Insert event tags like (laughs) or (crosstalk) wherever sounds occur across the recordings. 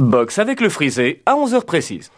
Box avec le frisé à 11h précise.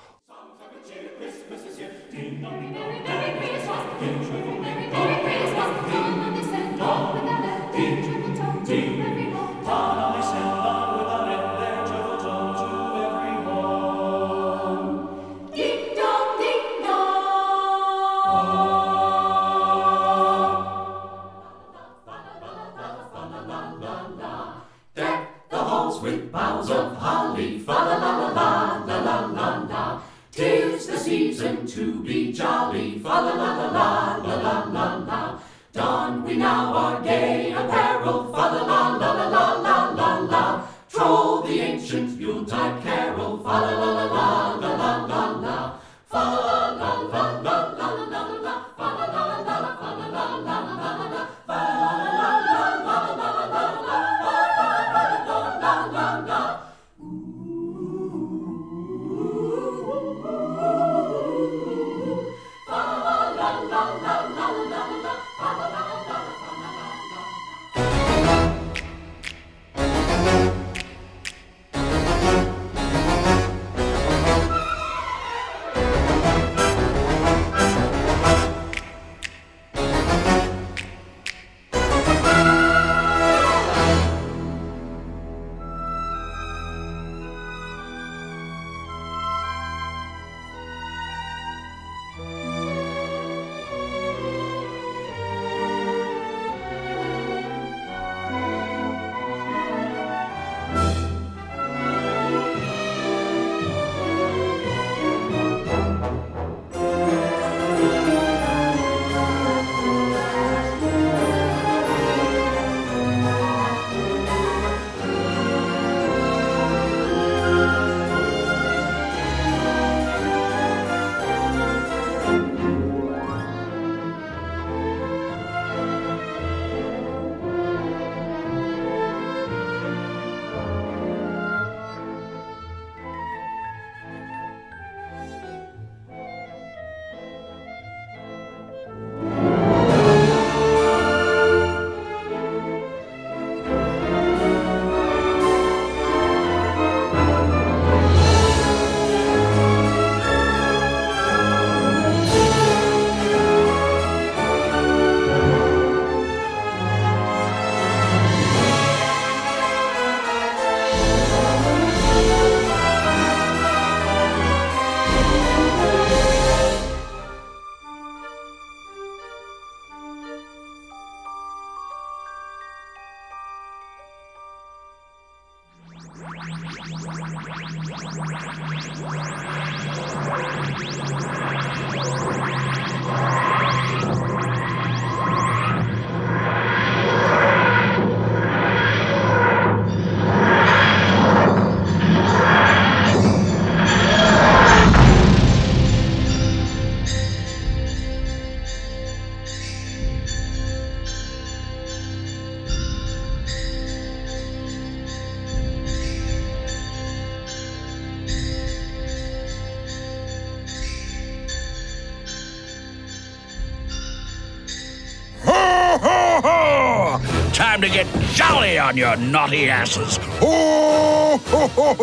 on your naughty asses. Ho, ho, ho,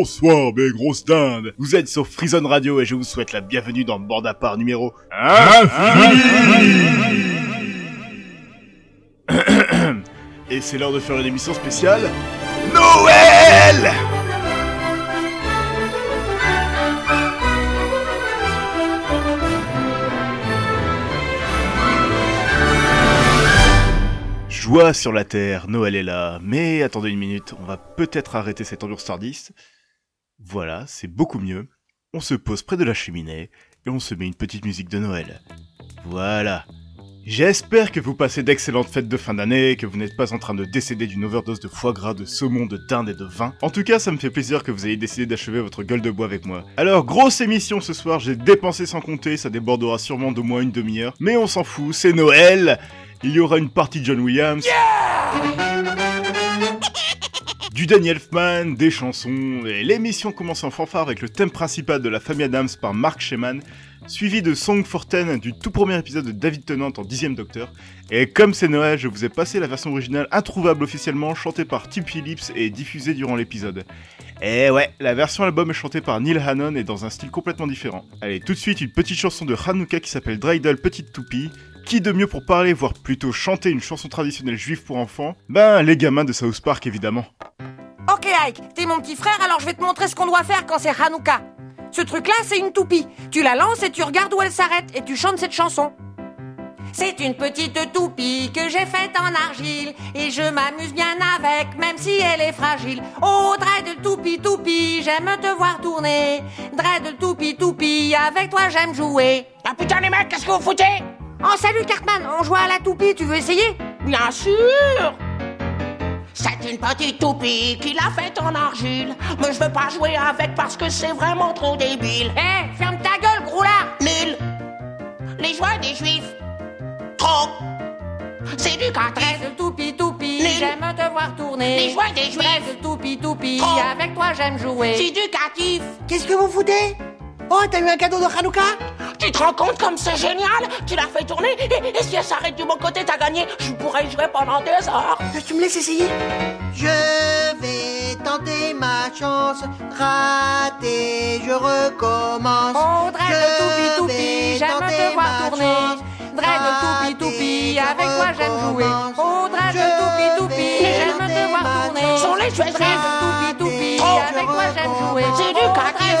Bonsoir mes grosses dindes. Vous êtes sur Freezone Radio et je vous souhaite la bienvenue dans Bord à part numéro Et c'est l'heure de faire une émission spéciale Noël. Joie sur la terre, Noël est là, mais attendez une minute, on va peut-être arrêter cette ambiance tardiste. Voilà, c'est beaucoup mieux. On se pose près de la cheminée et on se met une petite musique de Noël. Voilà. J'espère que vous passez d'excellentes fêtes de fin d'année, que vous n'êtes pas en train de décéder d'une overdose de foie gras, de saumon, de dinde et de vin. En tout cas, ça me fait plaisir que vous ayez décidé d'achever votre gueule de bois avec moi. Alors, grosse émission ce soir, j'ai dépensé sans compter, ça débordera sûrement de moins une demi-heure. Mais on s'en fout, c'est Noël Il y aura une partie John Williams. Du Danny Elfman, des chansons, et l'émission commence en fanfare avec le thème principal de la famille Adams par Mark Sheman, suivi de Song for Ten du tout premier épisode de David Tennant en dixième Docteur. Et comme c'est Noël, je vous ai passé la version originale introuvable officiellement, chantée par Tim Phillips et diffusée durant l'épisode. Et ouais, la version album est chantée par Neil Hannon et dans un style complètement différent. Allez, tout de suite une petite chanson de Hanouka qui s'appelle Dreidel Petite Toupie. Qui de mieux pour parler, voire plutôt chanter une chanson traditionnelle juive pour enfants? Ben, les gamins de South Park évidemment. Ok Ike, t'es mon petit frère, alors je vais te montrer ce qu'on doit faire quand c'est Hanouka. Ce truc-là, c'est une toupie. Tu la lances et tu regardes où elle s'arrête et tu chantes cette chanson. C'est une petite toupie que j'ai faite en argile et je m'amuse bien avec, même si elle est fragile. Oh, dread toupie toupie, j'aime te voir tourner. Dread toupie toupie, avec toi j'aime jouer. Ah putain les mecs, qu'est-ce que vous foutez? Oh salut Cartman, on joue à la toupie, tu veux essayer? Bien sûr C'est une petite toupie qu'il a faite en argile. Mais je veux pas jouer avec parce que c'est vraiment trop débile. Eh, ferme ta gueule, gros lard Nul Les joies des juifs Trop C'est du Dread toupie toupie, Nul. j'aime te voir tourner. Les joies des juifs Dread toupie toupie, Trop. avec toi j'aime jouer. C'est éducatif Qu'est-ce que vous foutez? Oh, t'as eu un cadeau de Hanouka? Tu te rends compte comme c'est génial? Tu l'as fait tourner? Et, et si elle s'arrête du bon côté, t'as gagné? Je pourrais jouer pendant des heures. Tu me laisses essayer? Je vais tenter ma chance, raté, je recommence. Oh, Dread Je toupie toupie, vais j'aime te voir tourner. Dread toupie, je avec toi j'aime jouer. Oh, Dread toupie, vais j'aime te voir tourner. Sont les jouets Dread toupie, Trop. avec toi j'aime jouer. C'est Oh, éducatif.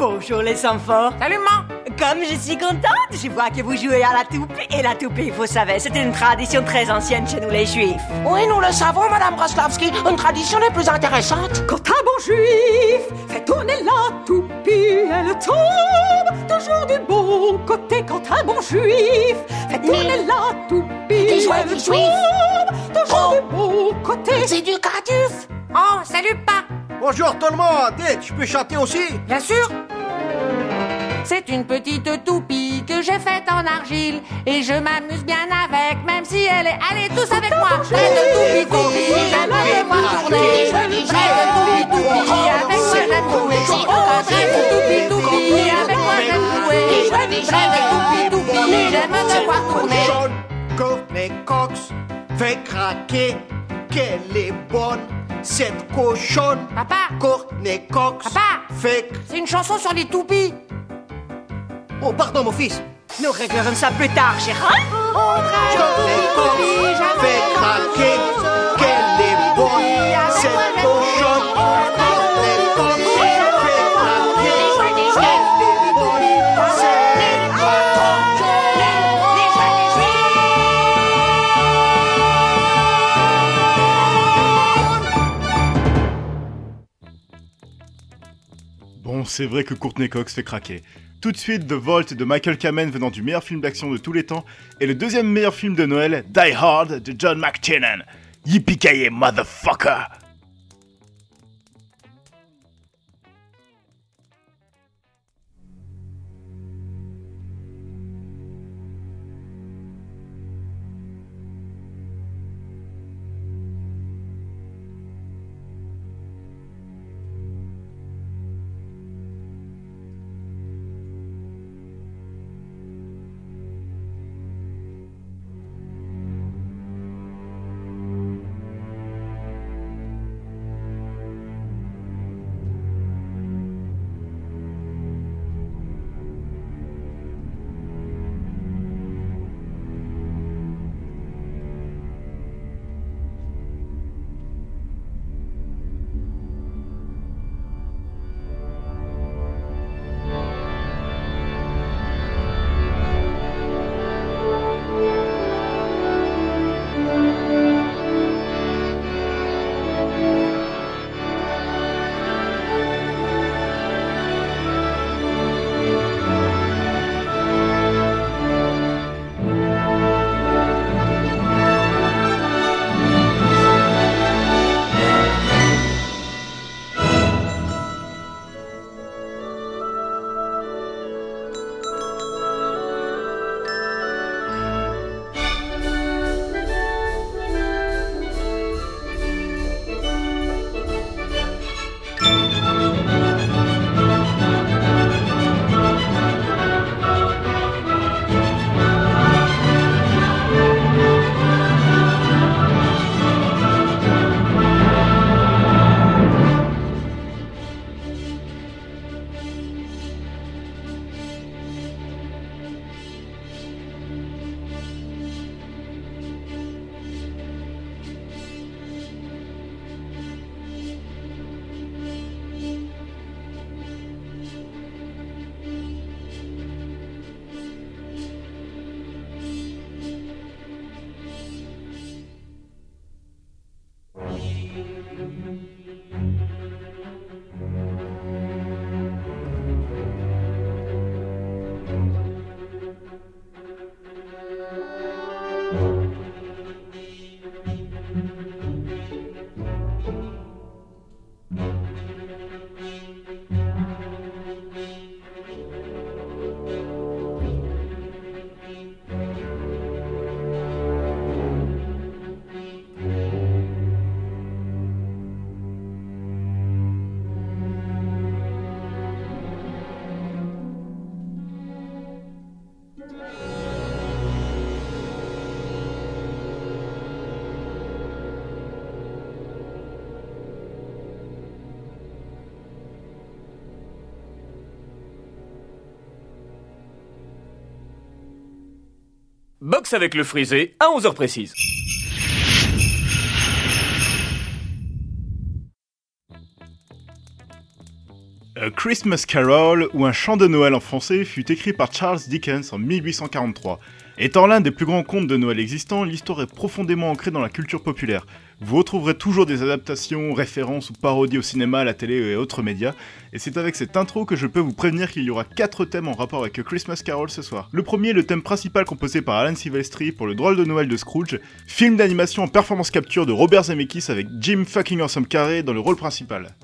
Bonjour les enfants. Salut maman Comme je suis contente, je vois que vous jouez à la toupie. Et la toupie, vous savez, c'est une tradition très ancienne chez nous les juifs. Oui, nous le savons, Madame Broslavski. Une tradition est plus intéressante. Quand un bon juif fait tourner la toupie, elle tombe toujours du bon côté. Quand un bon juif fait tourner la toupie, Les elle des tombe toujours Oh. du bon côté. C'est éducatif Oh, salut pas Bonjour tout le monde, Eh, tu peux chanter aussi? Bien sûr. C'est une petite toupie que j'ai faite en argile Et je m'amuse bien avec, même si elle est... Allez, tous avec moi. Dread toupie toupie, j'aime te voir tourner. Dread toupie toupie, avec moi j'aime jouer. Oh, dread toupie toupie, avec moi j'aime jouer. Dread toupie toupie, j'aime te voir tourner. Courtney Cox, fait craquer, qu'elle est bonne, cette cochonne. Papa, Courtney Cox, Papa. fait... c'est une chanson sur les toupies Oh, pardon mon fils. Nous réglerons ça plus tard, chérie. Fait craquer, C'est vrai que Courtney Cox fait craquer. Tout de suite, The Vault de Michael Kamen venant du meilleur film d'action de tous les temps, et le deuxième meilleur film de Noël, Die Hard de John McTiernan. Yippee motherfucker! Avec le frisé à 11h précises. A Christmas Carol, ou un chant de Noël en français, fut écrit par Charles Dickens en 1843. Étant l'un des plus grands contes de Noël existants, l'histoire est profondément ancrée dans la culture populaire. Vous retrouverez toujours des adaptations, références ou parodies au cinéma, à la télé et autres médias, et c'est avec cette intro que je peux vous prévenir qu'il y aura 4 thèmes en rapport avec Christmas Carol ce soir. Le premier, le thème principal composé par Alan Silvestri pour le drôle de Noël de Scrooge, film d'animation en performance capture de Robert Zemeckis avec Jim fucking Awesome Carrey dans le rôle principal.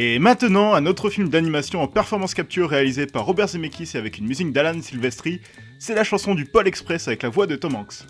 Et maintenant, un autre film d'animation en performance capture réalisé par Robert Zemeckis et avec une musique d'Alan Silvestri, c'est la chanson du Pôle Express avec la voix de Tom Hanks.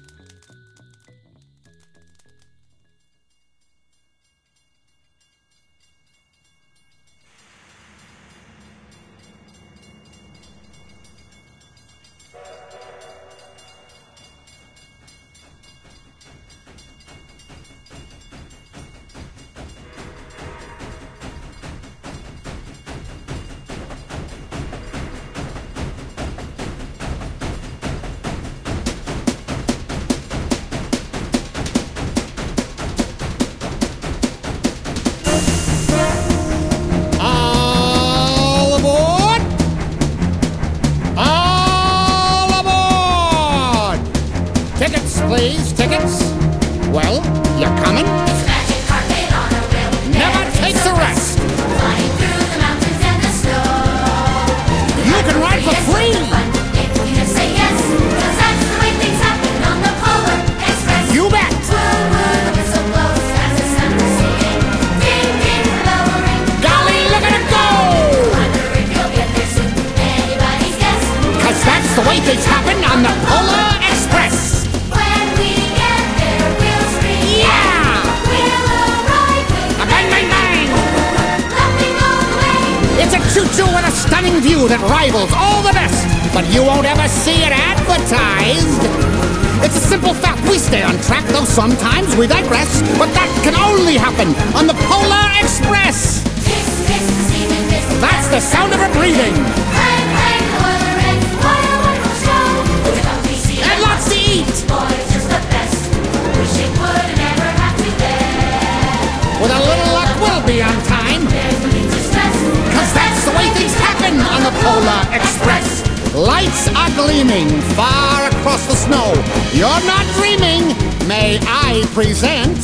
Gleaming far across the snow. You're not dreaming. May I present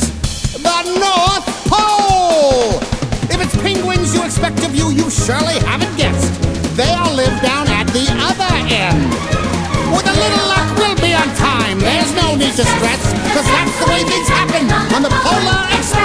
the North Pole? If it's penguins you expect to view, you surely haven't guessed. They all live down at the other end. With a little luck, we'll be on time. There's no need to stress, cause that's the way things happen on the Polar Express.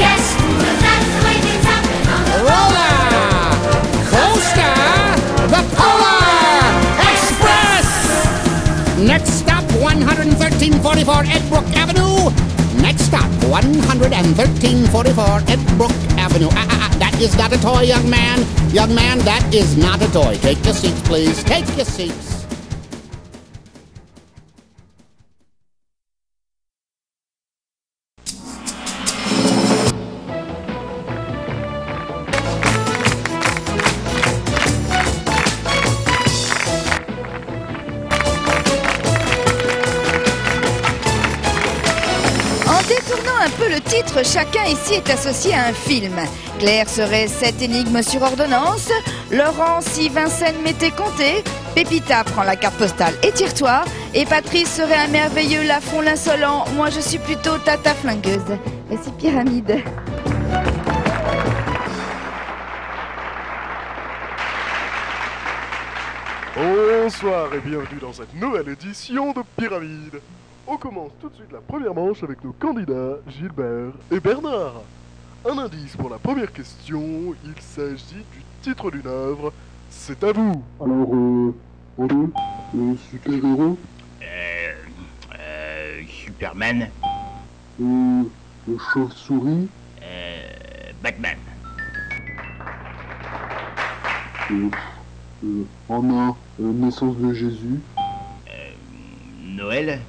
11344 Edbrook Avenue. Next stop, 11344 Edbrook Avenue. Ah, ah, ah, that is not a toy, young man. Young man, that is not a toy. Take your seats, please. Take your seats. Associé à un film. Claire serait cette énigme sur ordonnance, Laurent si Vincennes m'était compté, Pépita prend la carte postale et tire-toi, et Patrice serait un merveilleux Lafon l'insolent, moi je suis plutôt Tata flingueuse. Voici Pyramide. Bonsoir et bienvenue dans cette nouvelle édition de Pyramide. On commence tout de suite la première manche avec nos candidats Gilbert et Bernard. Un indice pour la première question, il s'agit du titre d'une œuvre. C'est à vous. Alors, euh, le super-héros, Euh, euh, Superman, euh, le chauve-souris, euh, Batman, euh, euh, Anna, euh, naissance de Jésus, Noël.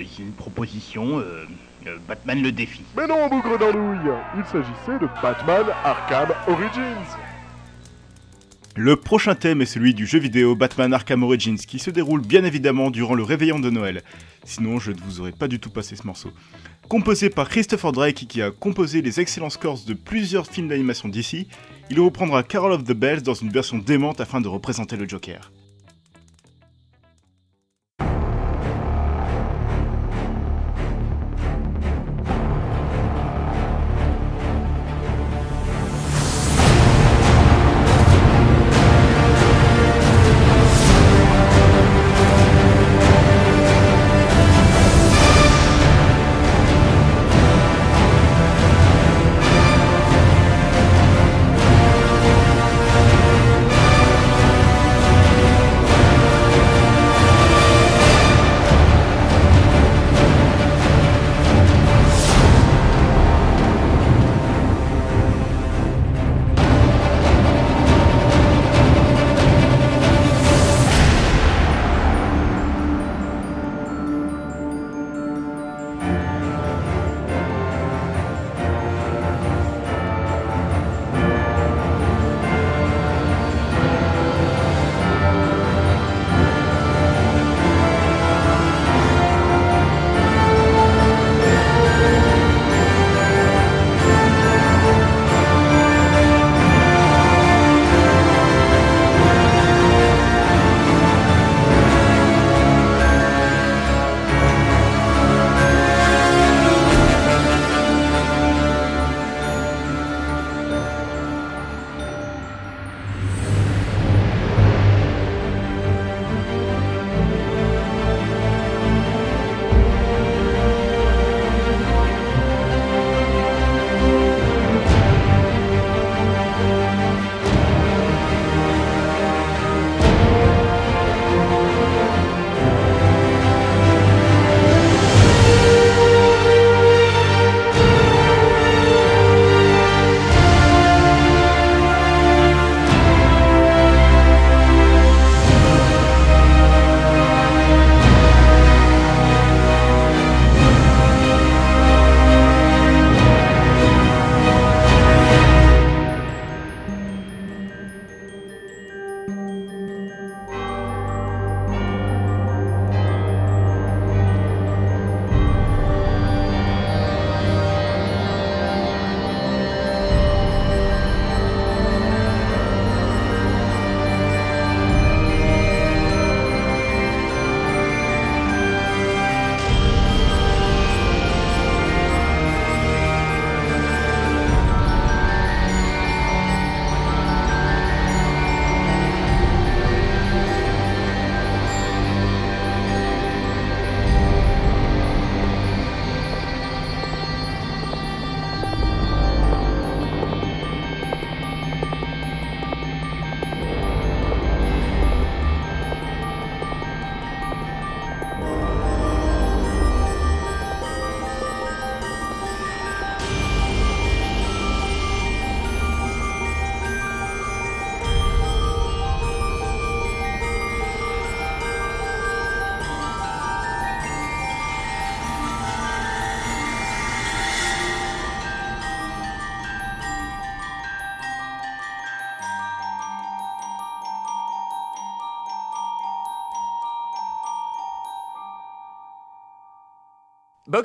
Euh, j'ai une proposition, euh, euh, Batman le défi. Mais non, bougre d'andouille Il s'agissait de Batman Arkham Origins. Le prochain thème est celui du jeu vidéo Batman Arkham Origins qui se déroule bien évidemment durant le réveillon de Noël. Sinon, je ne vous aurais pas du tout passé ce morceau. Composé par Christopher Drake qui a composé les excellents scores de plusieurs films d'animation d'ici, il reprendra Carol of the Bells dans une version démente afin de représenter le Joker.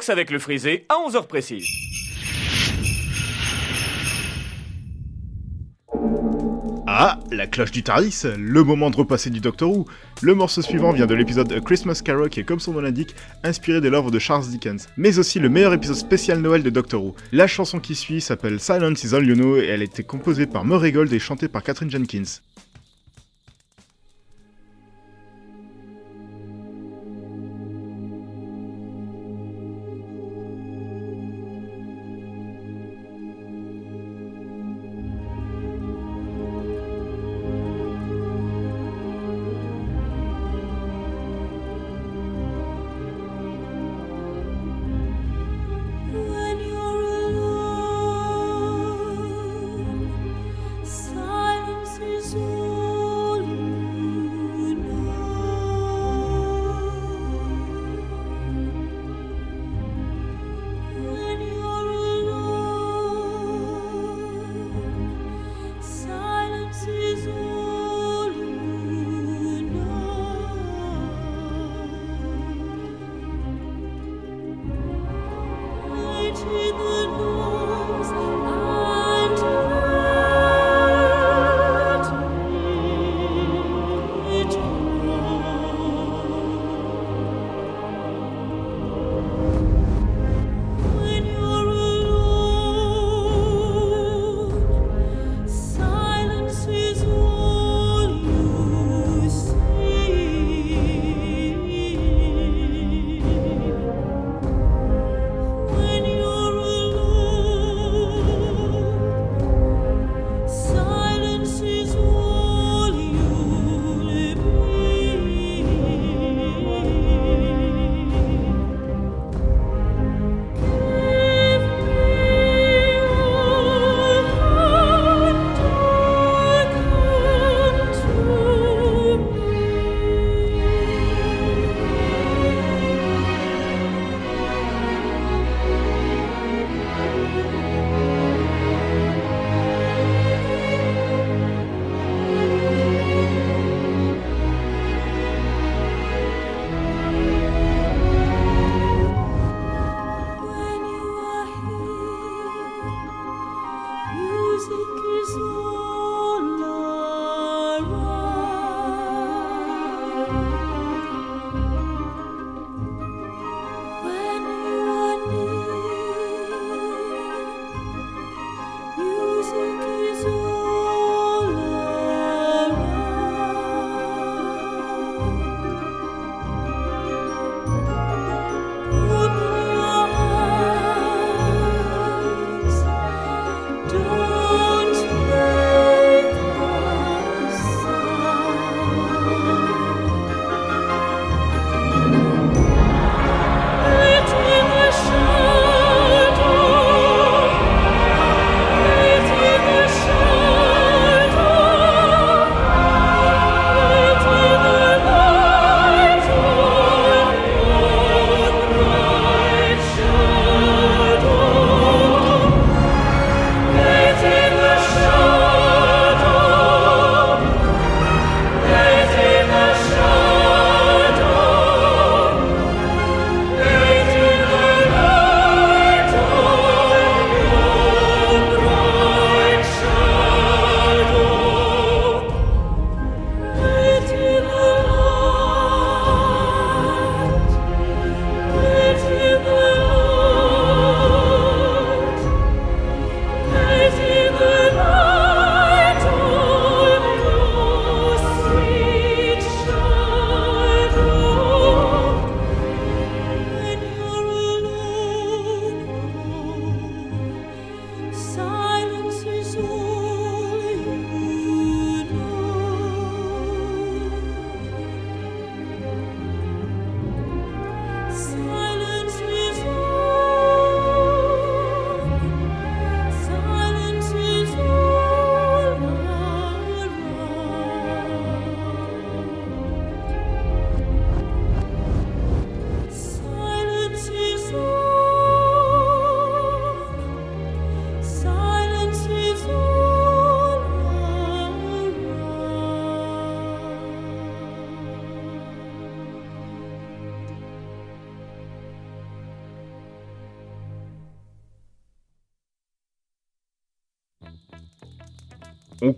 Avec le frisé à 11h précises. Ah, la cloche du Tardis, le moment de repasser du Doctor Who. Le morceau suivant vient de l'épisode Christmas Carol qui est comme son nom l'indique, inspiré de l'œuvre de Charles Dickens, mais aussi le meilleur épisode spécial Noël de Doctor Who. La chanson qui suit s'appelle Silence is All You et elle a été composée par Murray Gold et chantée par Catherine Jenkins.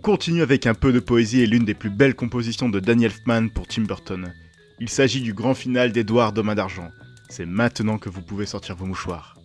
Continue avec un peu de poésie et l'une des plus belles compositions de Danny Elfman pour Tim Burton. Il s'agit du grand final d'Edouard Domain d'Argent. C'est maintenant que vous pouvez sortir vos mouchoirs.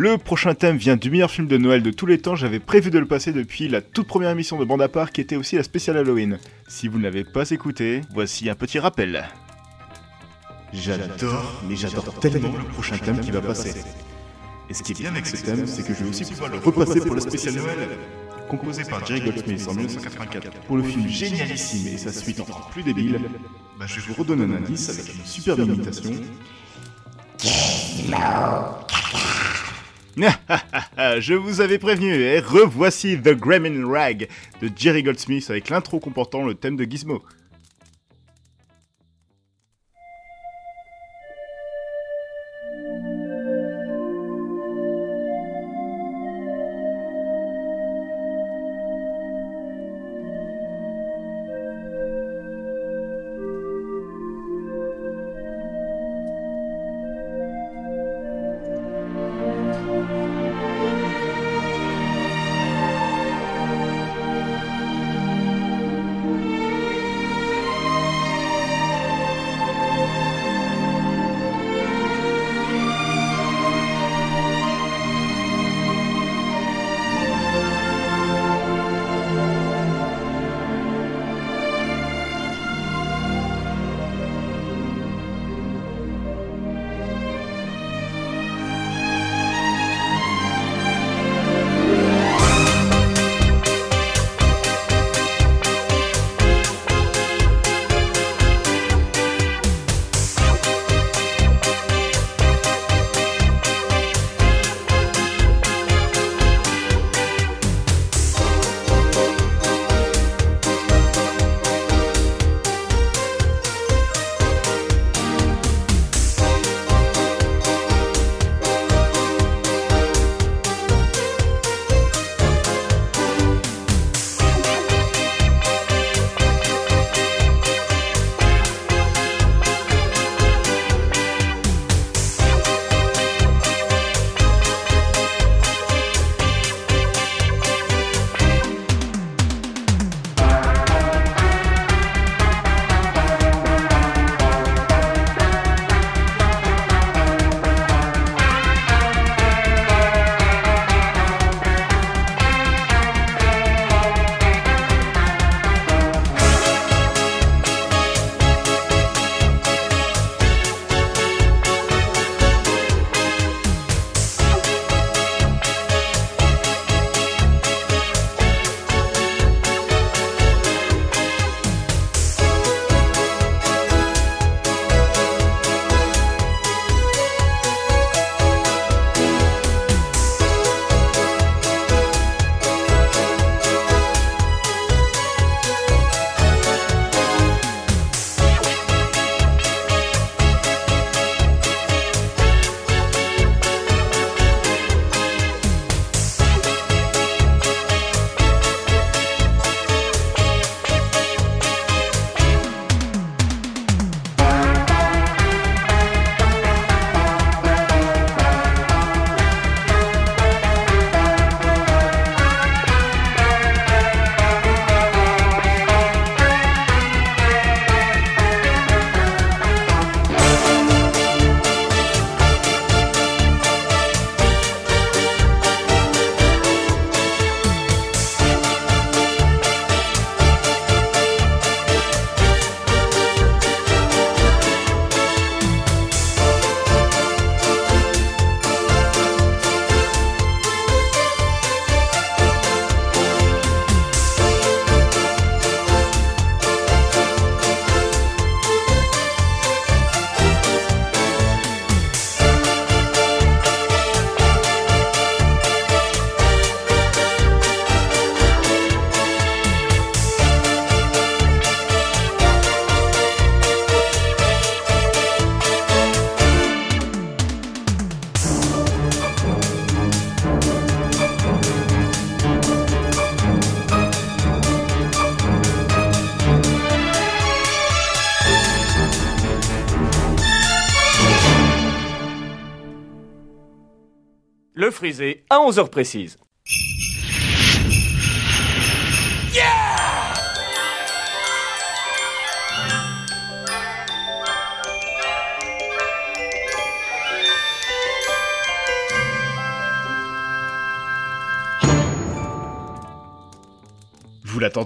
Le prochain thème vient du meilleur film de Noël de tous les temps, j'avais prévu de le passer depuis la toute première émission de Bande à qui était aussi la spéciale Halloween. Si vous ne l'avez pas écouté, voici un petit rappel. J'adore, mais j'adore tellement le prochain thème qui va passer. Et ce qui est bien avec ce thème, c'est que je vais aussi pouvoir le repasser pour la spéciale Noël. Composé par Jerry Goldsmith en 1984 pour le film génialissime et sa suite encore plus débile, bah je vous redonne un indice avec une superbe imitation. (laughs) Je vous avais prévenu, et revoici The Gremlin Rag de Jerry Goldsmith avec l'intro comportant le thème de Gizmo. À 11h précises.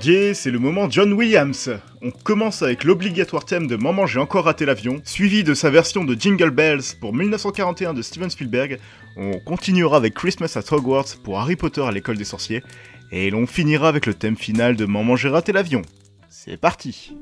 C'est le moment John Williams. On commence avec l'obligatoire thème de Maman j'ai encore raté l'avion, suivi de sa version de Jingle Bells pour 1941 de Steven Spielberg. On continuera avec Christmas at Hogwarts pour Harry Potter à l'école des sorciers, et l'on finira avec le thème final de Maman j'ai raté l'avion. C'est parti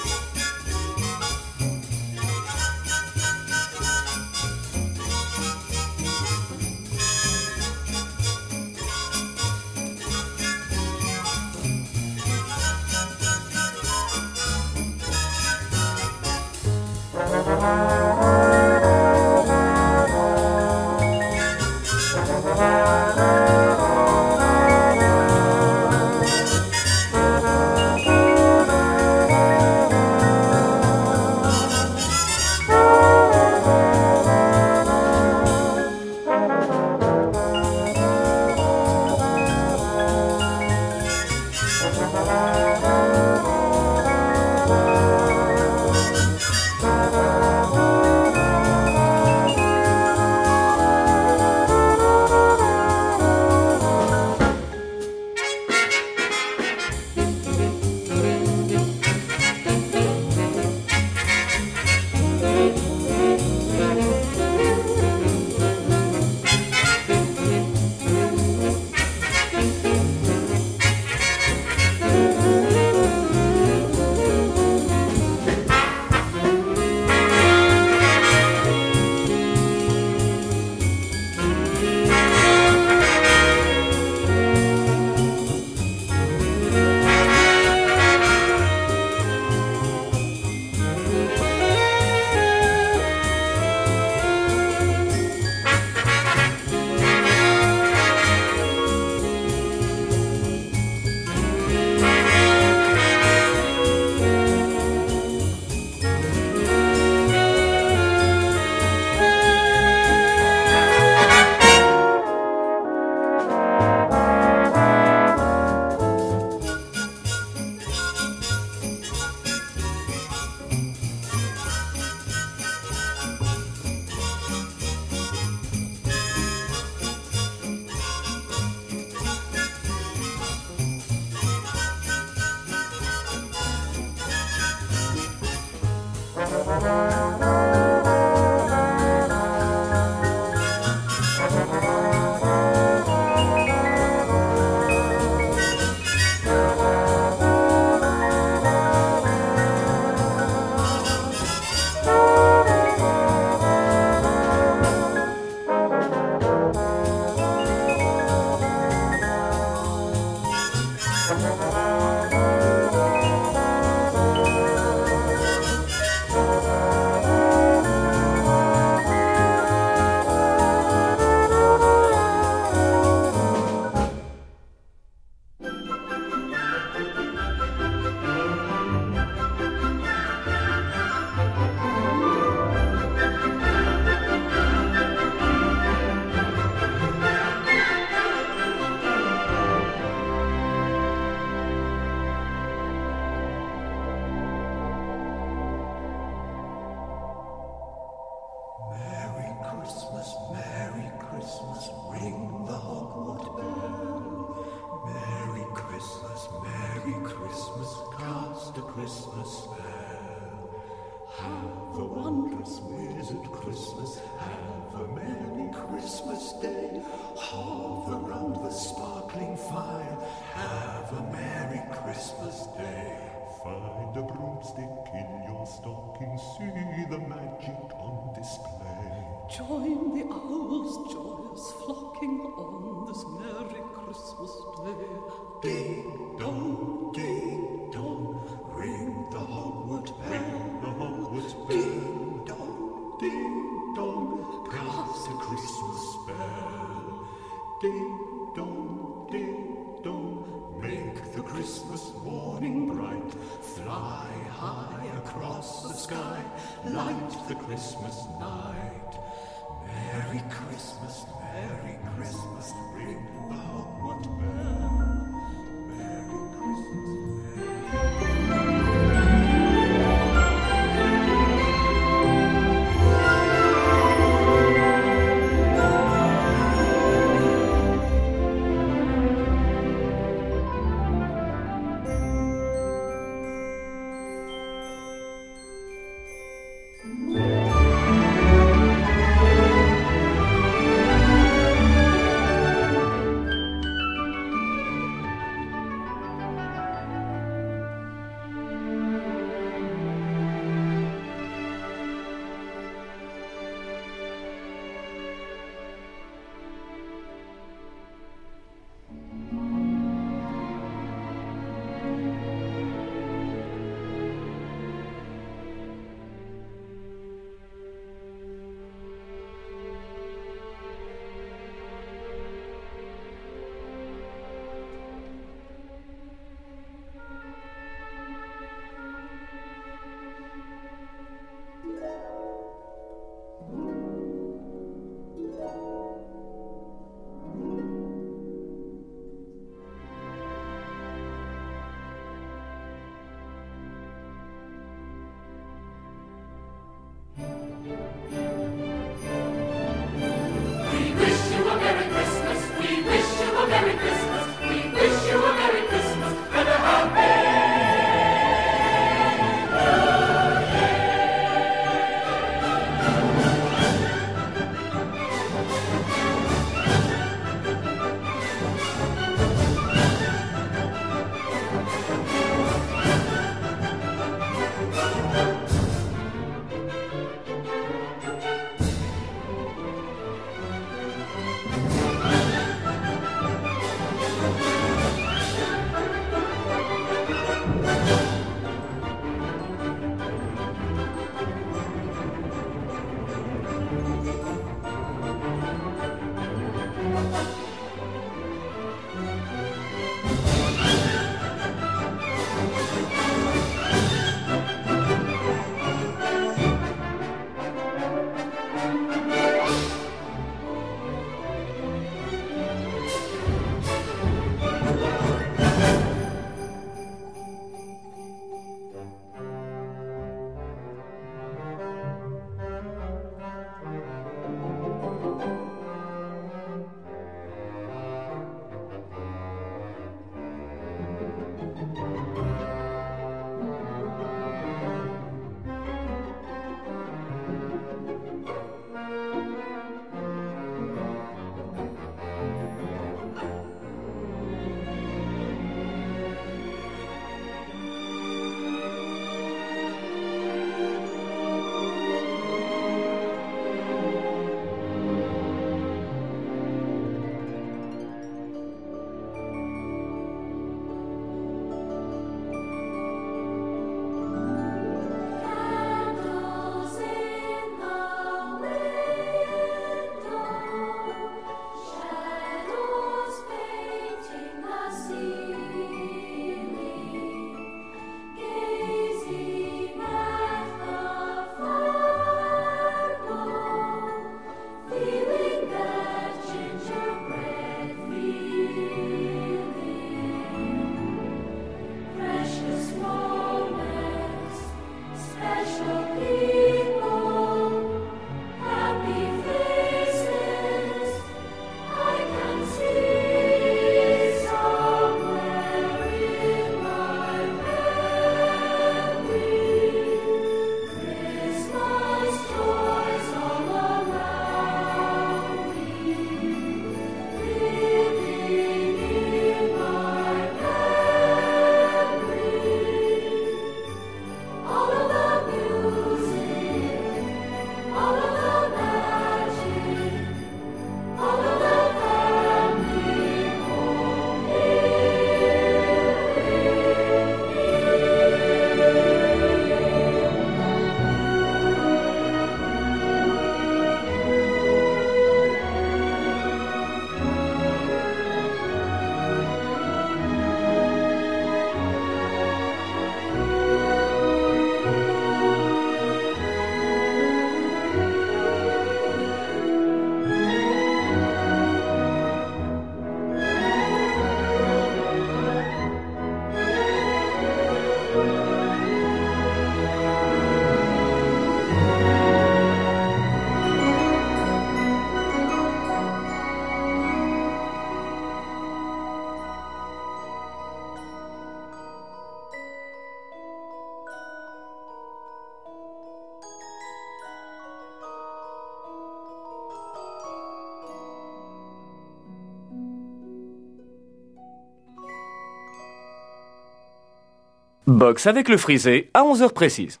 Box avec le frisé à 11h précises.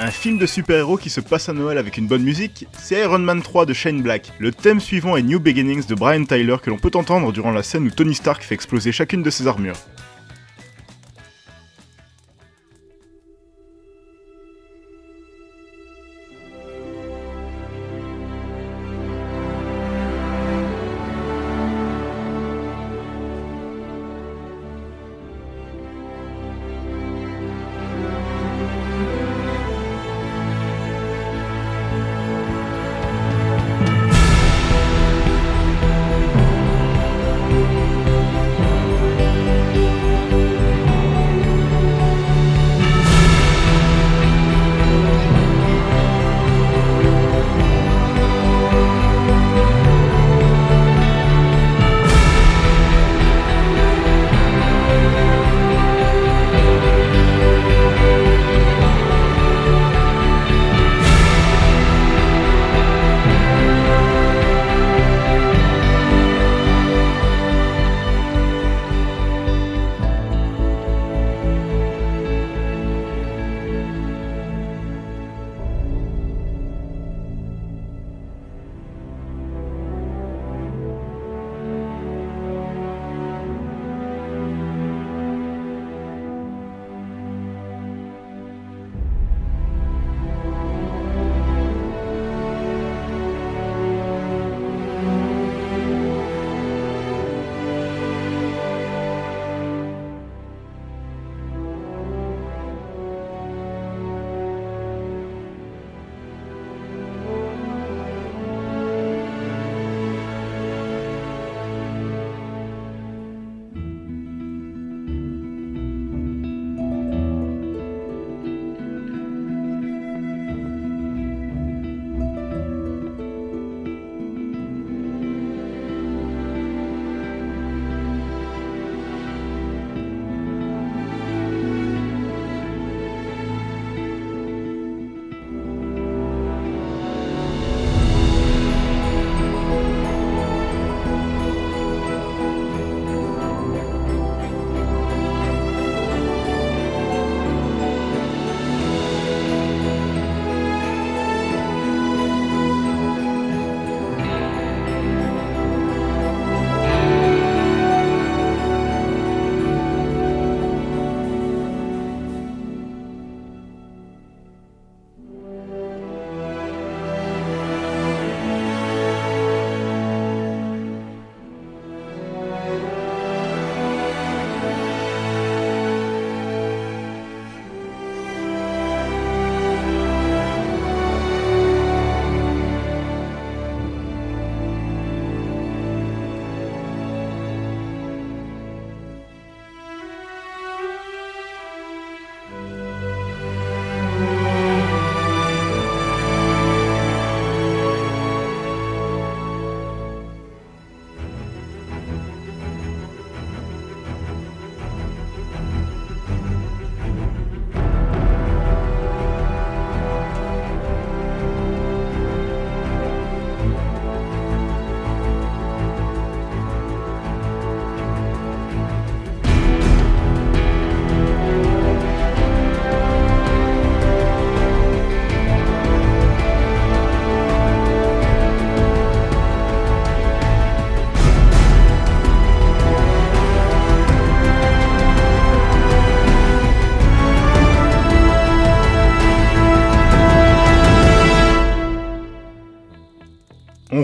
Un film de super-héros qui se passe à Noël avec une bonne musique, c'est Iron Man 3 de Shane Black. Le thème suivant est New Beginnings de Brian Tyler que l'on peut entendre durant la scène où Tony Stark fait exploser chacune de ses armures.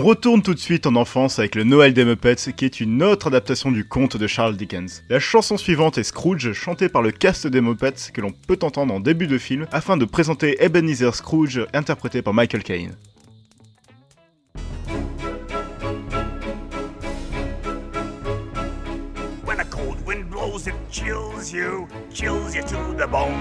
Retourne tout de suite en enfance avec le Noël des Muppets, qui est une autre adaptation du conte de Charles Dickens. La chanson suivante est Scrooge, chantée par le cast des Muppets, que l'on peut entendre en début de film, afin de présenter Ebenezer Scrooge, interprété par Michael Caine. When a cold wind blows, it chills you, chills you to the bone.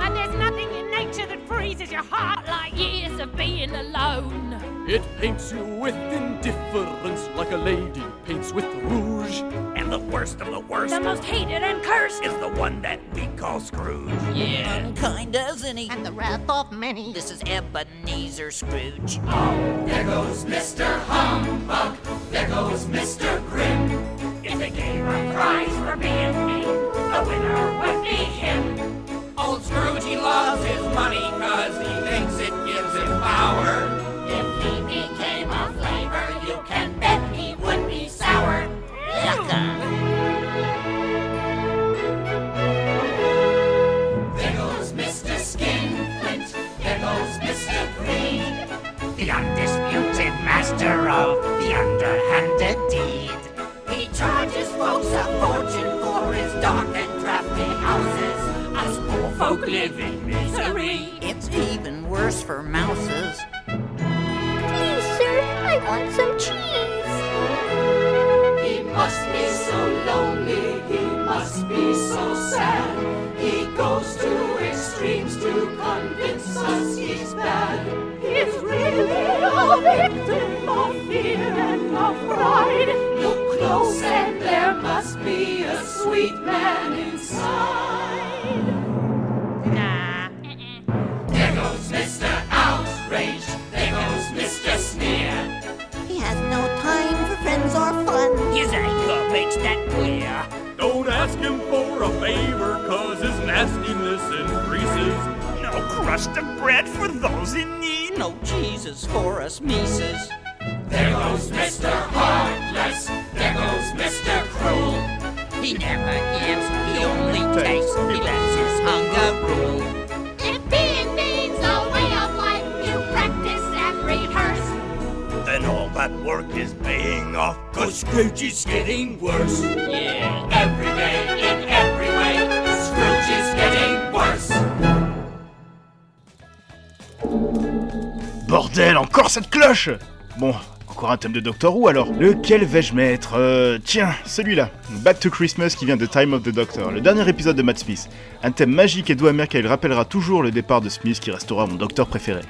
And there's nothing in nature that freezes your heart like years of being alone. It paints you with indifference like a lady paints with rouge. And the worst of the worst, The most hated and cursed. is the one that we call Scrooge. Yeah. Unkind, isn't he? And the wrath of many. This is Ebenezer Scrooge. Oh, There goes Mr. Humbug there goes Mr. Grim. If they gave a prize for being mean, the winner would be him. Old Scrooge, he loves his money cause he thinks it gives him power. If he became a flavor, you can bet he would be sour. There goes Mr. Skinflint, there goes Mr. Green, the undisputed master of the underhanded deed. He charges folks a fortune for his dark and drafty houses. Us poor folk live in misery. It's even worse for mouses. Please, sir, I want some cheese. He must be so lonely, he must be so sad. He goes to extremes to convince us he's bad. He's really a victim of fear and of pride. Look close and there must be a sweet man inside. Has no time for friends or fun. His anger makes that clear. Don't ask him for a favor, cause his nastiness increases. No crust of bread for those in need. No cheeses for us Mises. There goes Mr. Heartless, there goes Mr. Cruel. He never gives, he only takes. He lets his hunger rule. Work is paying off, cause Scrooge is getting worse. Yeah, every day, in every way, Scrooge is getting worse. Bordel, encore cette cloche Bon, encore un thème de Doctor Who alors. Lequel vais-je mettre? Euh, Tiens, celui-là. Back to Christmas qui vient de Time of the Doctor, le dernier épisode de Matt Smith. Un thème magique et doux amer qui rappellera toujours le départ de Smith qui restera mon docteur préféré.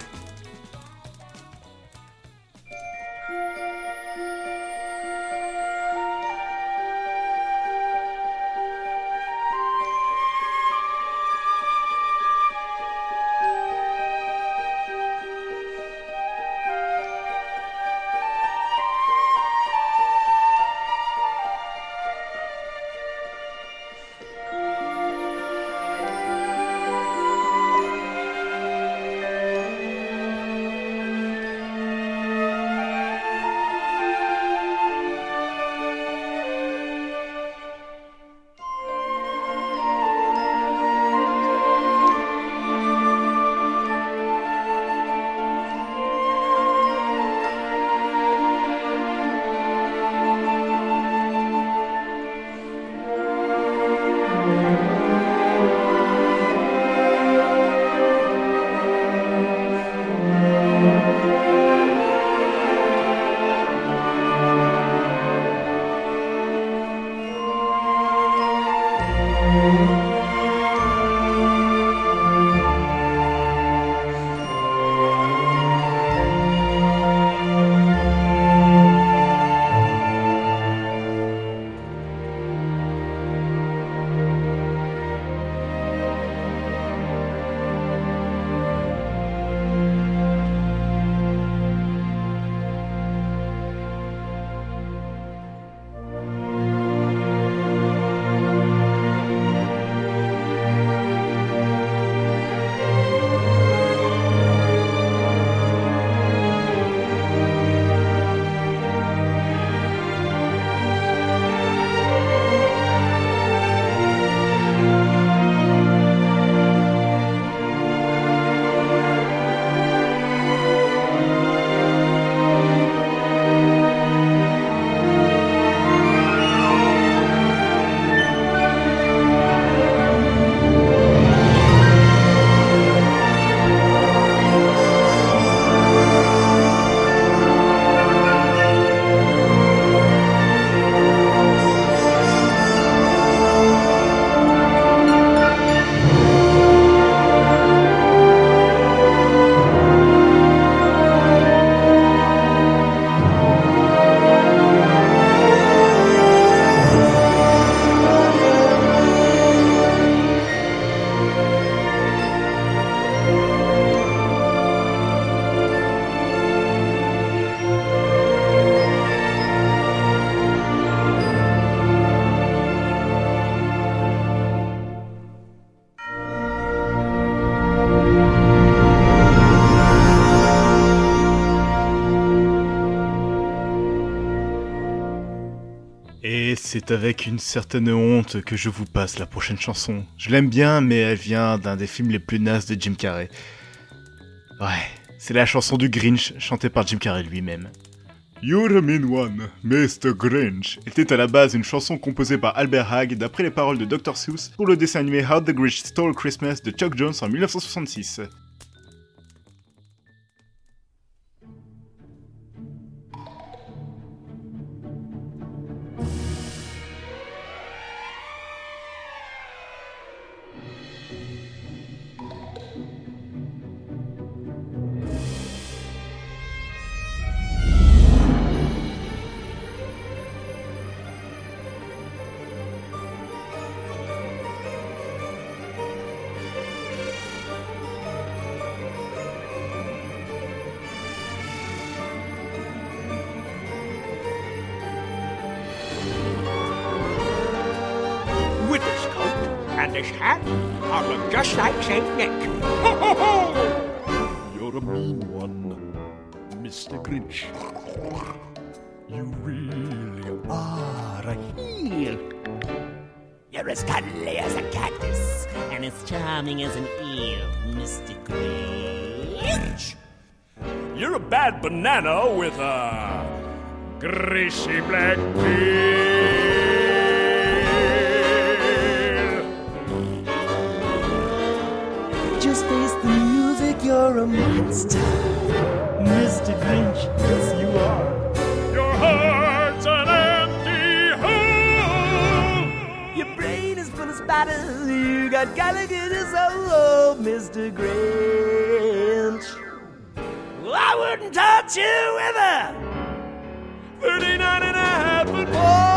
C'est avec une certaine honte que je vous passe la prochaine chanson. Je l'aime bien, mais elle vient d'un des films les plus nazes de Jim Carrey. Ouais, c'est la chanson du Grinch, chantée par Jim Carrey lui-même. You're a mean one, Mr. Grinch était à la base une chanson composée par Albert Hague d'après les paroles de Dr. Seuss pour le dessin animé How the Grinch Stole Christmas de Chuck Jones en 1966. This hat, I look just like Saint Nick. Ho, ho, ho! You're a mean one, Mr. Grinch. You really are a heel. You're as cuddly as a cactus and as charming as an eel, Mr. Grinch. You're a bad banana with a greasy black peel. You're a monster. Mr. Grinch, yes, you are. Your heart's an empty hole. Your brain is full of spiders. You got Gallagher's soul, Mr. Grinch. Well, I wouldn't touch you with a 39 and a half foot You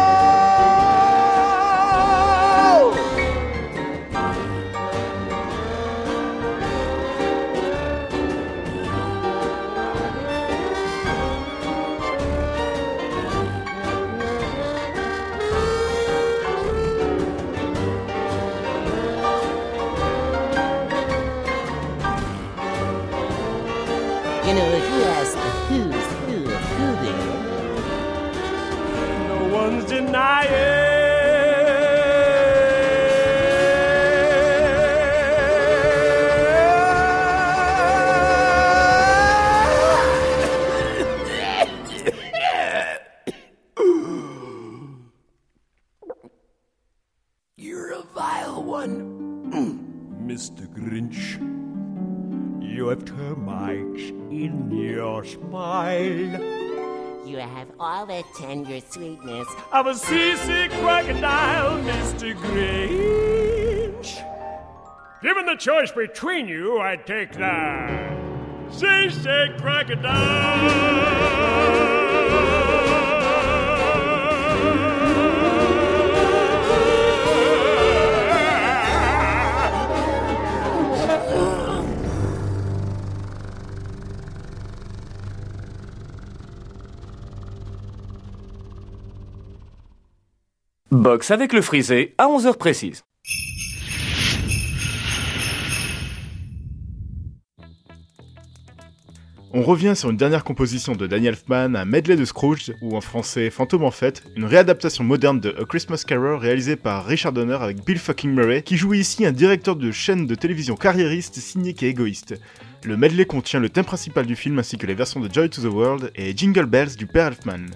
smile. you have all the tender sweetness of a seasick crocodile, Mr. Grinch. Given the choice between you, I'd take the seasick crocodile. Box avec le frisé à 11h précises. On revient sur une dernière composition de Daniel Elfman, un medley de Scrooge, ou en français Fantôme en fête, une réadaptation moderne de A Christmas Carol réalisée par Richard Donner avec Bill fucking Murray, qui joue ici un directeur de chaîne de télévision carriériste, cynique et égoïste. Le medley contient le thème principal du film ainsi que les versions de Joy to the World et Jingle Bells du père Elfman.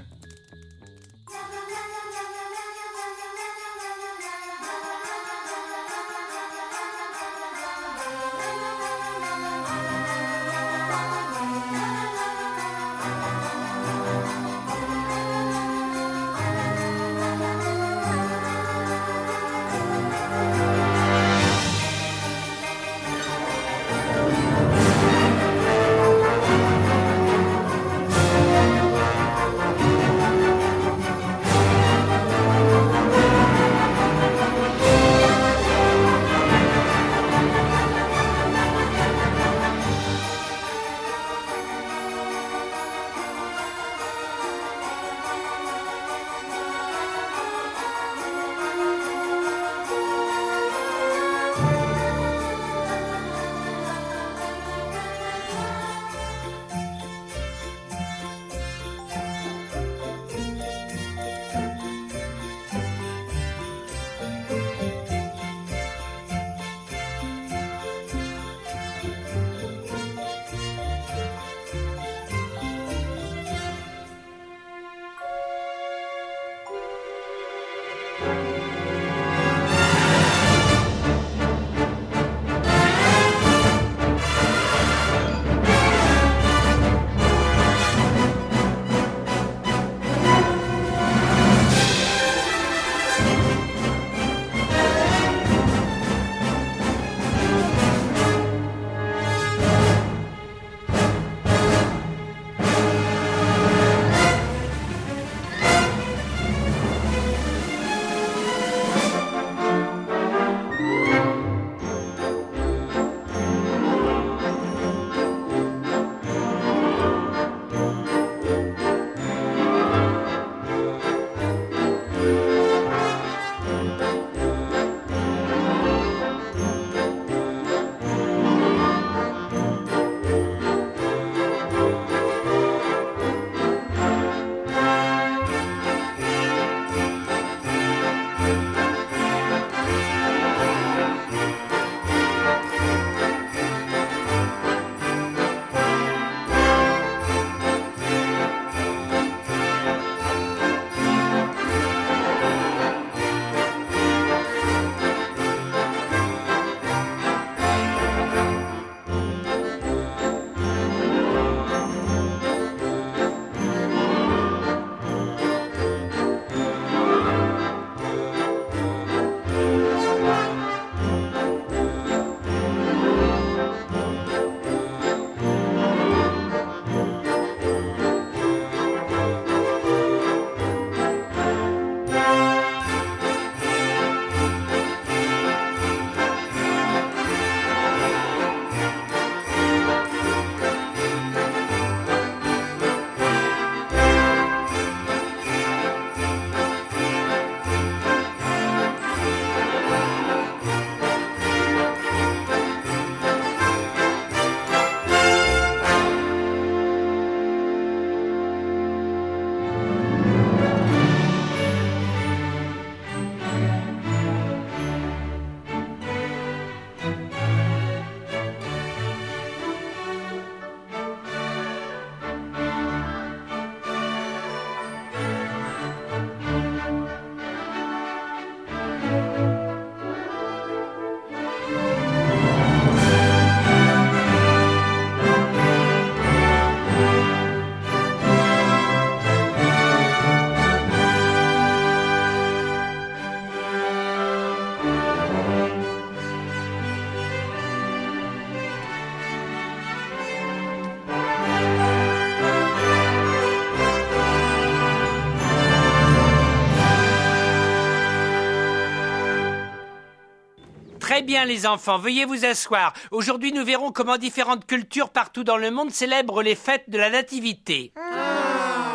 Bien les enfants, veuillez vous asseoir. Aujourd'hui nous verrons comment différentes cultures partout dans le monde célèbrent les fêtes de la nativité.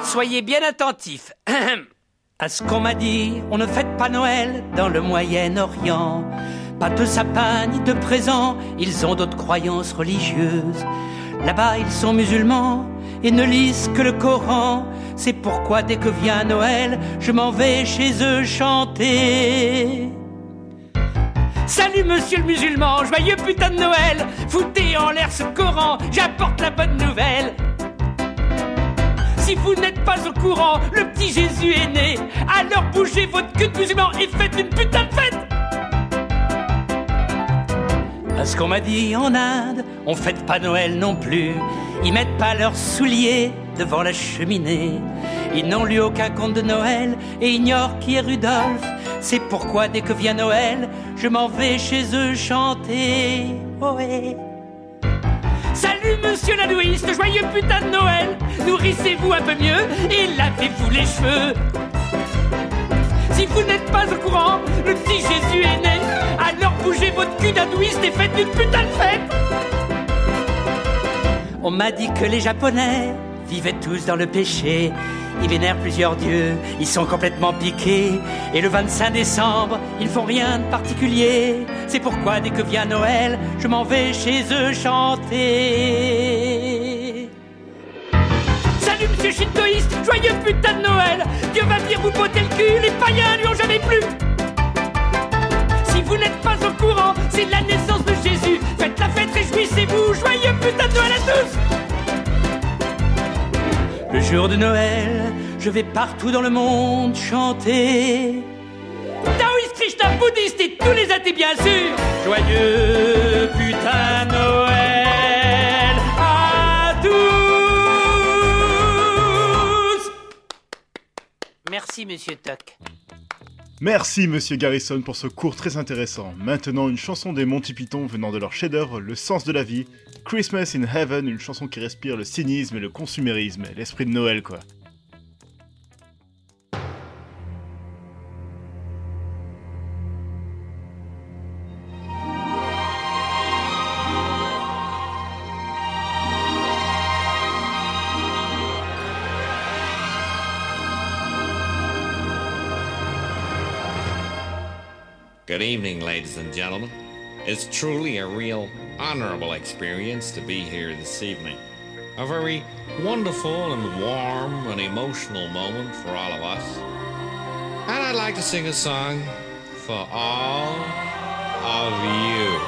Soyez bien attentifs. (clears throat) À ce qu'on m'a dit, on ne fête pas Noël dans le Moyen-Orient. Pas de sapin ni de présents, ils ont d'autres croyances religieuses. Là-bas, ils sont musulmans et ne lisent que le Coran. C'est pourquoi dès que vient Noël, je m'en vais chez eux chanter. Salut monsieur le musulman, joyeux putain de Noël. Foutez en l'air ce Coran, j'apporte la bonne nouvelle. Si vous n'êtes pas au courant, le petit Jésus est né. Alors bougez votre cul de musulman et faites une putain de fête. À ce qu'on m'a dit en Inde, on fête pas Noël non plus. Ils mettent pas leurs souliers devant la cheminée. Ils n'ont lu aucun conte de Noël et ignorent qui est Rudolph. C'est pourquoi dès que vient Noël, je m'en vais chez eux chanter. Ohé. Salut monsieur l'hindouiste, joyeux putain de Noël Nourrissez-vous un peu mieux et lavez-vous les cheveux Si vous n'êtes pas au courant, le petit Jésus est né Alors bougez votre cul d'hindouiste et faites une putain de fête On m'a dit que les Japonais vivaient tous dans le péché. Ils vénèrent plusieurs dieux, ils sont complètement piqués. Et le 25 décembre, ils font rien de particulier. C'est pourquoi dès que vient Noël, je m'en vais chez eux chanter. Salut monsieur shintoïste, joyeux putain de Noël. Dieu va venir vous botter le cul, les païens lui ont jamais plu. Si vous n'êtes pas au courant, c'est la naissance de Jésus. Faites la fête, réjouissez-vous, joyeux putain de Noël à tous le jour de Noël, je vais partout dans le monde chanter. Taoïste, Krishna, bouddhiste et tous les athées bien sûr. Joyeux putain Noël à tous. Merci Monsieur Tuck. Merci Monsieur Garrison pour ce cours très intéressant. Maintenant une chanson des Monty Python venant de leur chef-d'œuvre Le sens de la vie. Christmas in Heaven, une chanson qui respire le cynisme et le consumérisme, l'esprit de Noël quoi. Good evening, ladies and gentlemen. It's truly a real honorable experience to be here this evening. A very wonderful and warm and emotional moment for all of us. And I'd like to sing a song for all of you.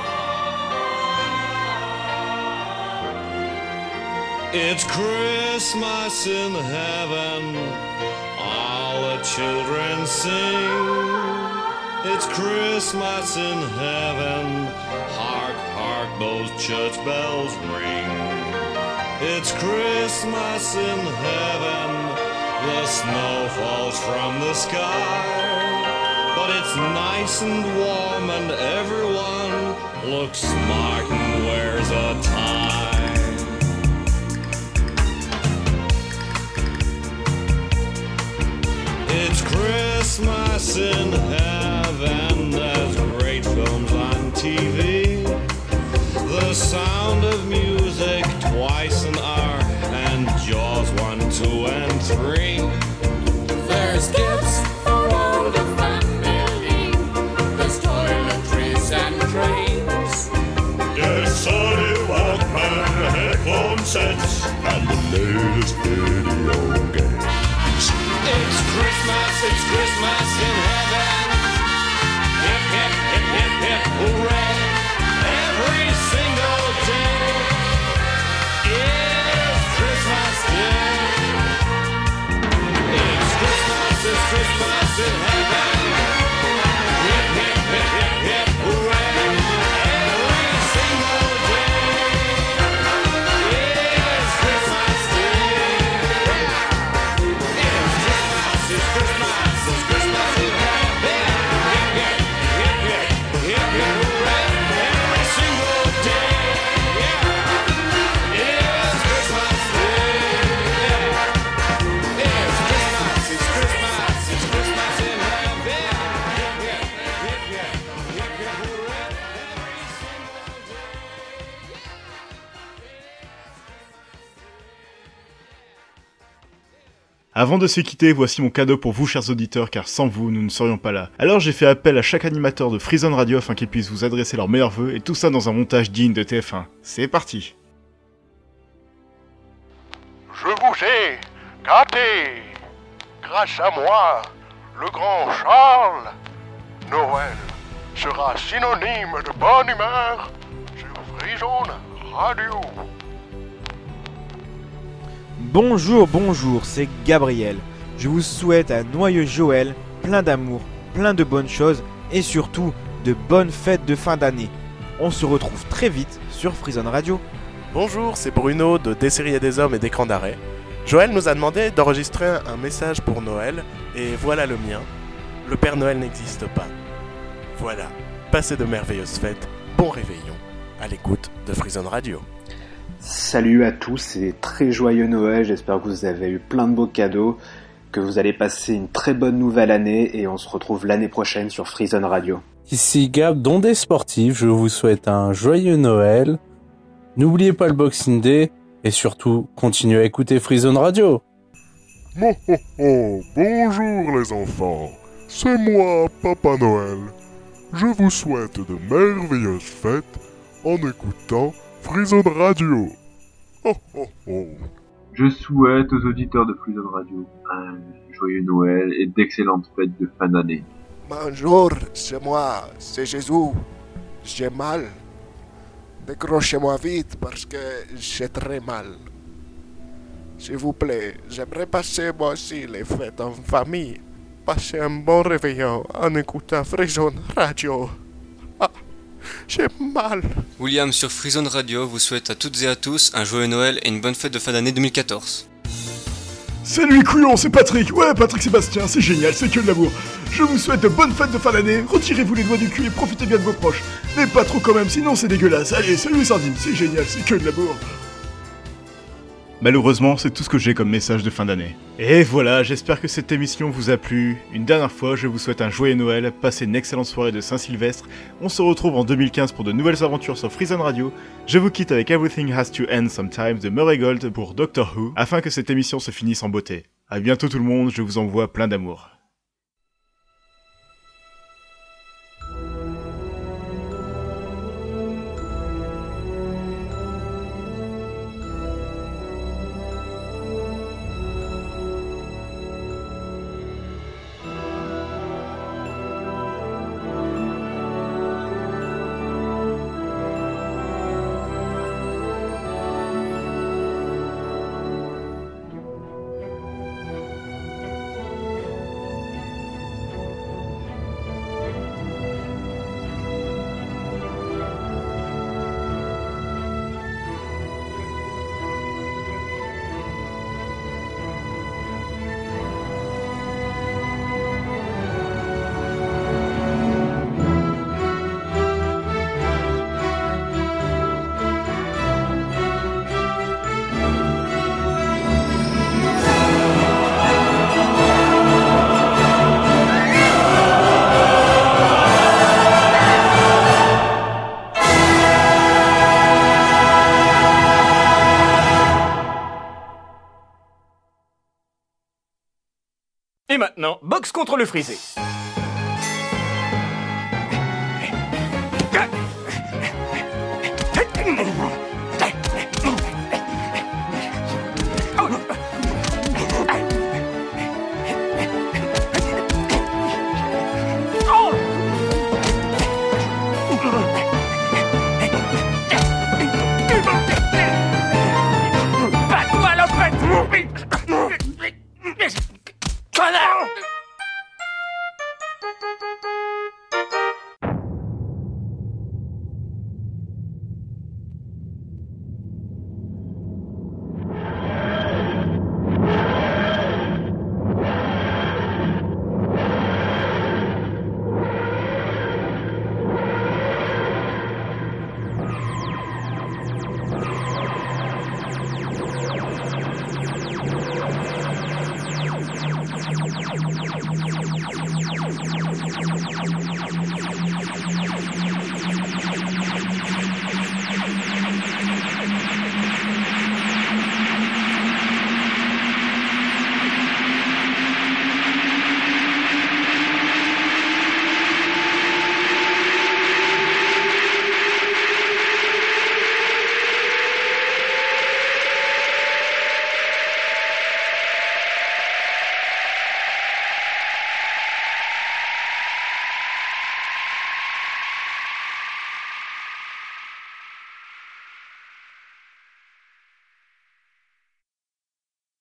It's Christmas in heaven, all the children sing. It's Christmas in heaven. Hark, hark, those church bells ring. It's Christmas in heaven. The snow falls from the sky. But it's nice and warm, and everyone looks smart and wears a tie. It's Christmas in heaven. There's great films on TV. The sound of music twice an hour, and Jaws one, two, and three. There's gifts for all the family. There's toiletries and trains. There's Sony Walkman, headphone sets, and the latest video games. It's Christmas, it's Christmas in heaven. Hip, hip, hip, hip, hip, hooray. Every single day is Christmas Day. It's Christmas, it's Christmas in heaven. Avant de se quitter, voici mon cadeau pour vous chers auditeurs car sans vous nous ne serions pas là. Alors j'ai fait appel à chaque animateur de Freezone Radio afin qu'ils puissent vous adresser leurs meilleurs vœux et tout ça dans un montage digne de TF1. C'est parti Je vous ai gâté. Grâce à moi, le grand Charles, Noël sera synonyme de bonne humeur sur Freezone Radio. Bonjour, bonjour, c'est Gabriel. Je vous souhaite un noyeux Joël, plein d'amour, plein de bonnes choses et surtout de bonnes fêtes de fin d'année. On se retrouve très vite sur Freezone Radio. Bonjour, c'est Bruno de Des séries et des hommes et d'écran d'arrêt. Joël nous a demandé d'enregistrer un message pour Noël et voilà le mien. Le Père Noël n'existe pas. Voilà, passez de merveilleuses fêtes, bon réveillon, à l'écoute de Freezone Radio. Salut à tous et très joyeux Noël, j'espère que vous avez eu plein de beaux cadeaux, que vous allez passer une très bonne nouvelle année et on se retrouve l'année prochaine sur Freezone Radio. Ici Gab d'Ondée Sportive, je vous souhaite un joyeux Noël. N'oubliez pas le Boxing Day et surtout continuez à écouter Freezone Radio. Bonjour les enfants, c'est moi, Papa Noël. Je vous souhaite de merveilleuses fêtes en écoutant Freezone Radio. Ho ho ho. Je souhaite aux auditeurs de Freezone Radio un joyeux Noël et d'excellentes fêtes de fin d'année. Bonjour, c'est moi, c'est Jésus. J'ai mal. Décrochez-moi vite parce que j'ai très mal. S'il vous plaît, j'aimerais passer moi aussi les fêtes en famille. Passer un bon réveillon en écoutant Freezone Radio. J'ai mal. William sur Freezone Radio vous souhaite à toutes et à tous un joyeux Noël et une bonne fête de fin d'année 2014. Salut les couillons, c'est Patrick Ouais, Patrick Sébastien, c'est génial, c'est que de l'amour. Je vous souhaite de bonnes fêtes de fin d'année, retirez-vous les doigts du cul et profitez bien de vos proches. Mais pas trop quand même, sinon c'est dégueulasse. Allez, salut les sardines, c'est génial, c'est que de l'amour. Malheureusement, c'est tout ce que j'ai comme message de fin d'année. Et voilà, j'espère que cette émission vous a plu. Une dernière fois, je vous souhaite un joyeux Noël, passez une excellente soirée de Saint-Sylvestre. On se retrouve en 2015 pour de nouvelles aventures sur Freezone Radio. Je vous quitte avec Everything Has to End Sometimes de Murray Gold pour Doctor Who, afin que cette émission se finisse en beauté. A bientôt tout le monde, je vous envoie plein d'amour. Maintenant, boxe contre le frisé.